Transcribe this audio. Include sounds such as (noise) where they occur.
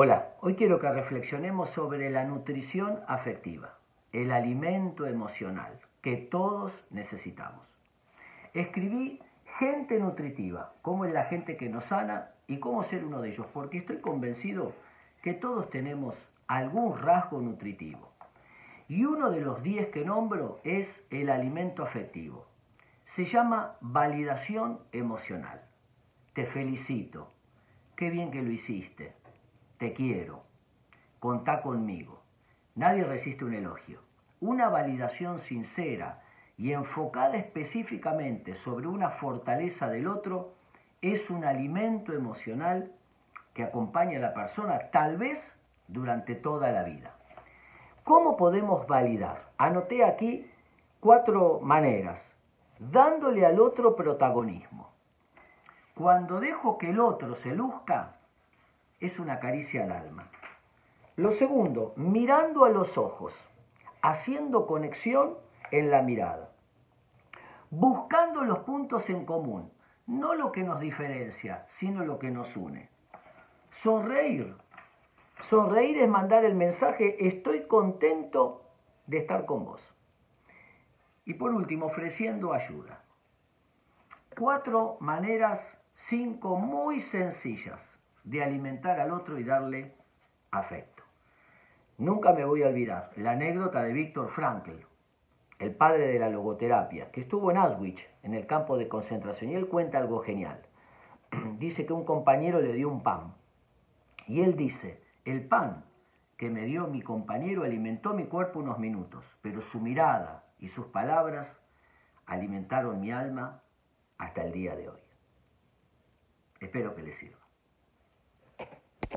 Hola, hoy quiero que reflexionemos sobre la nutrición afectiva, el alimento emocional que todos necesitamos. Escribí gente nutritiva, cómo es la gente que nos sana y cómo ser uno de ellos, porque estoy convencido que todos tenemos algún rasgo nutritivo. Y uno de los diez que nombro es el alimento afectivo. Se llama validación emocional. Te felicito. Qué bien que lo hiciste te quiero, contá conmigo. Nadie resiste un elogio. Una validación sincera y enfocada específicamente sobre una fortaleza del otro es un alimento emocional que acompaña a la persona tal vez durante toda la vida. ¿Cómo podemos validar? Anoté aquí cuatro maneras. Dándole al otro protagonismo. Cuando dejo que el otro se luzca, es una caricia al alma. Lo segundo, mirando a los ojos, haciendo conexión en la mirada, buscando los puntos en común, no lo que nos diferencia, sino lo que nos une. Sonreír. Sonreír es mandar el mensaje, estoy contento de estar con vos. Y por último, ofreciendo ayuda. Cuatro maneras, cinco muy sencillas de alimentar al otro y darle afecto. Nunca me voy a olvidar la anécdota de Víctor Frankl, el padre de la logoterapia, que estuvo en Auschwitz, en el campo de concentración, y él cuenta algo genial. (clears throat) Dice que un compañero le dio un pan, y él dice, el pan que me dio mi compañero alimentó mi cuerpo unos minutos, pero su mirada y sus palabras alimentaron mi alma hasta el día de hoy. Espero que les sirva.